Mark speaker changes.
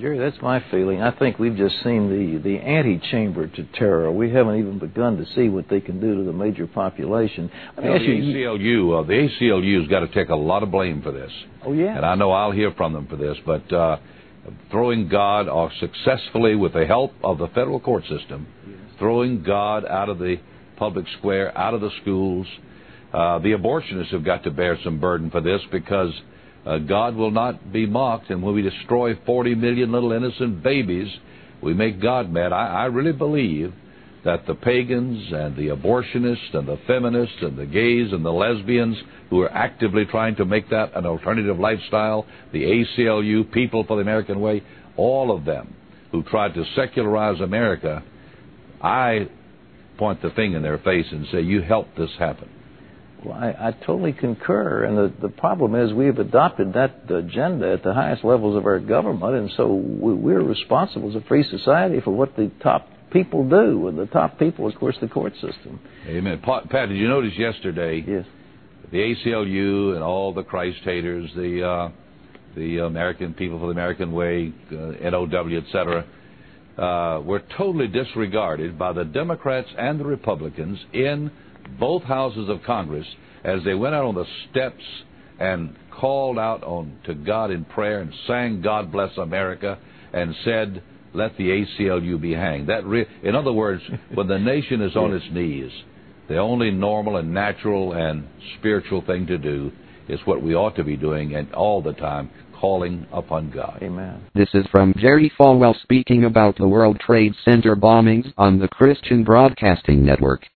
Speaker 1: Jerry, that's my feeling. I think we've just seen the, the antechamber to terror. We haven't even begun to see what they can do to the major population.
Speaker 2: Let me ask you, the ACLU, uh, the ACLU's got to take a lot of blame for this.
Speaker 1: Oh yeah.
Speaker 2: And I know I'll hear from them for this, but uh, throwing God or successfully with the help of the federal court system, yes. throwing God out of the public square, out of the schools. Uh, the abortionists have got to bear some burden for this because uh, God will not be mocked, and when we destroy 40 million little innocent babies, we make God mad. I, I really believe that the pagans and the abortionists and the feminists and the gays and the lesbians who are actively trying to make that an alternative lifestyle, the ACLU, People for the American Way, all of them who tried to secularize America, I point the thing in their face and say, You helped this happen.
Speaker 1: Well, I, I totally concur. And the, the problem is we've adopted that agenda at the highest levels of our government, and so we, we're responsible as a free society for what the top people do. And the top people, of course, the court system.
Speaker 2: Amen. Pat, did you notice yesterday?
Speaker 1: Yes.
Speaker 2: The ACLU and all the Christ haters, the uh, the American People for the American Way, uh, NOW, etc., uh, were totally disregarded by the Democrats and the Republicans in both houses of Congress as they went out on the steps and called out on to God in prayer and sang "God Bless America" and said, "Let the ACLU be hanged." That, re- in other words, when the nation is on its knees, the only normal and natural and spiritual thing to do is what we ought to be doing, and all the time calling upon God.
Speaker 1: Amen.
Speaker 3: This is from Jerry Falwell speaking about the World Trade Center bombings on the Christian Broadcasting Network.